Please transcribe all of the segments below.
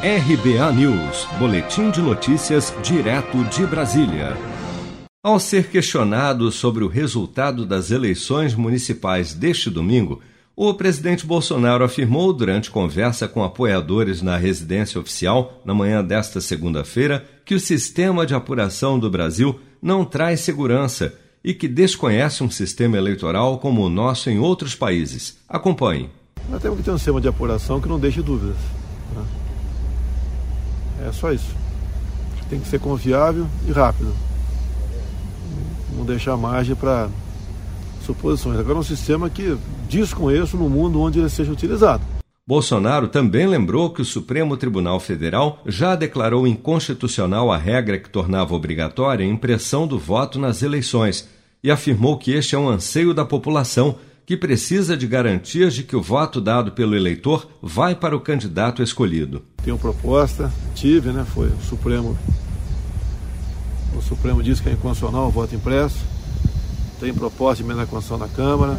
RBA News, Boletim de Notícias, direto de Brasília. Ao ser questionado sobre o resultado das eleições municipais deste domingo, o presidente Bolsonaro afirmou durante conversa com apoiadores na residência oficial na manhã desta segunda-feira que o sistema de apuração do Brasil não traz segurança e que desconhece um sistema eleitoral como o nosso em outros países. Acompanhe. Nós temos que ter um sistema de apuração que não deixe dúvidas. Né? É só isso. Tem que ser confiável e rápido. Não deixar margem para suposições. Agora, um sistema que desconheço no mundo onde ele seja utilizado. Bolsonaro também lembrou que o Supremo Tribunal Federal já declarou inconstitucional a regra que tornava obrigatória a impressão do voto nas eleições e afirmou que este é um anseio da população que precisa de garantias de que o voto dado pelo eleitor vai para o candidato escolhido. Tenho proposta, tive, né? Foi o Supremo. O Supremo disse que é inconstitucional o voto impresso. Tem proposta de emenda Constituição na Câmara.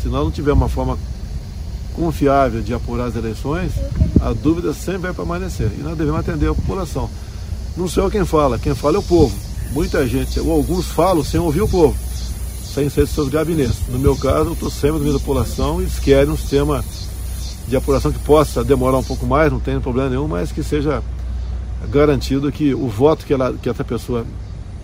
Se nós não tiver uma forma confiável de apurar as eleições, a dúvida sempre vai permanecer. E nós devemos atender a população. Não sou eu quem fala, quem fala é o povo. Muita gente, ou alguns falam sem ouvir o povo sem ser de seus gabinetes. No meu caso, eu estou sempre da população e eles querem um sistema de apuração que possa demorar um pouco mais, não tem problema nenhum, mas que seja garantido que o voto que, ela, que essa pessoa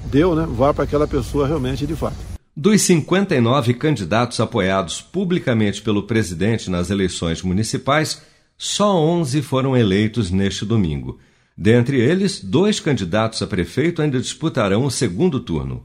deu né, vá para aquela pessoa realmente de fato. Dos 59 candidatos apoiados publicamente pelo presidente nas eleições municipais, só 11 foram eleitos neste domingo. Dentre eles, dois candidatos a prefeito ainda disputarão o segundo turno.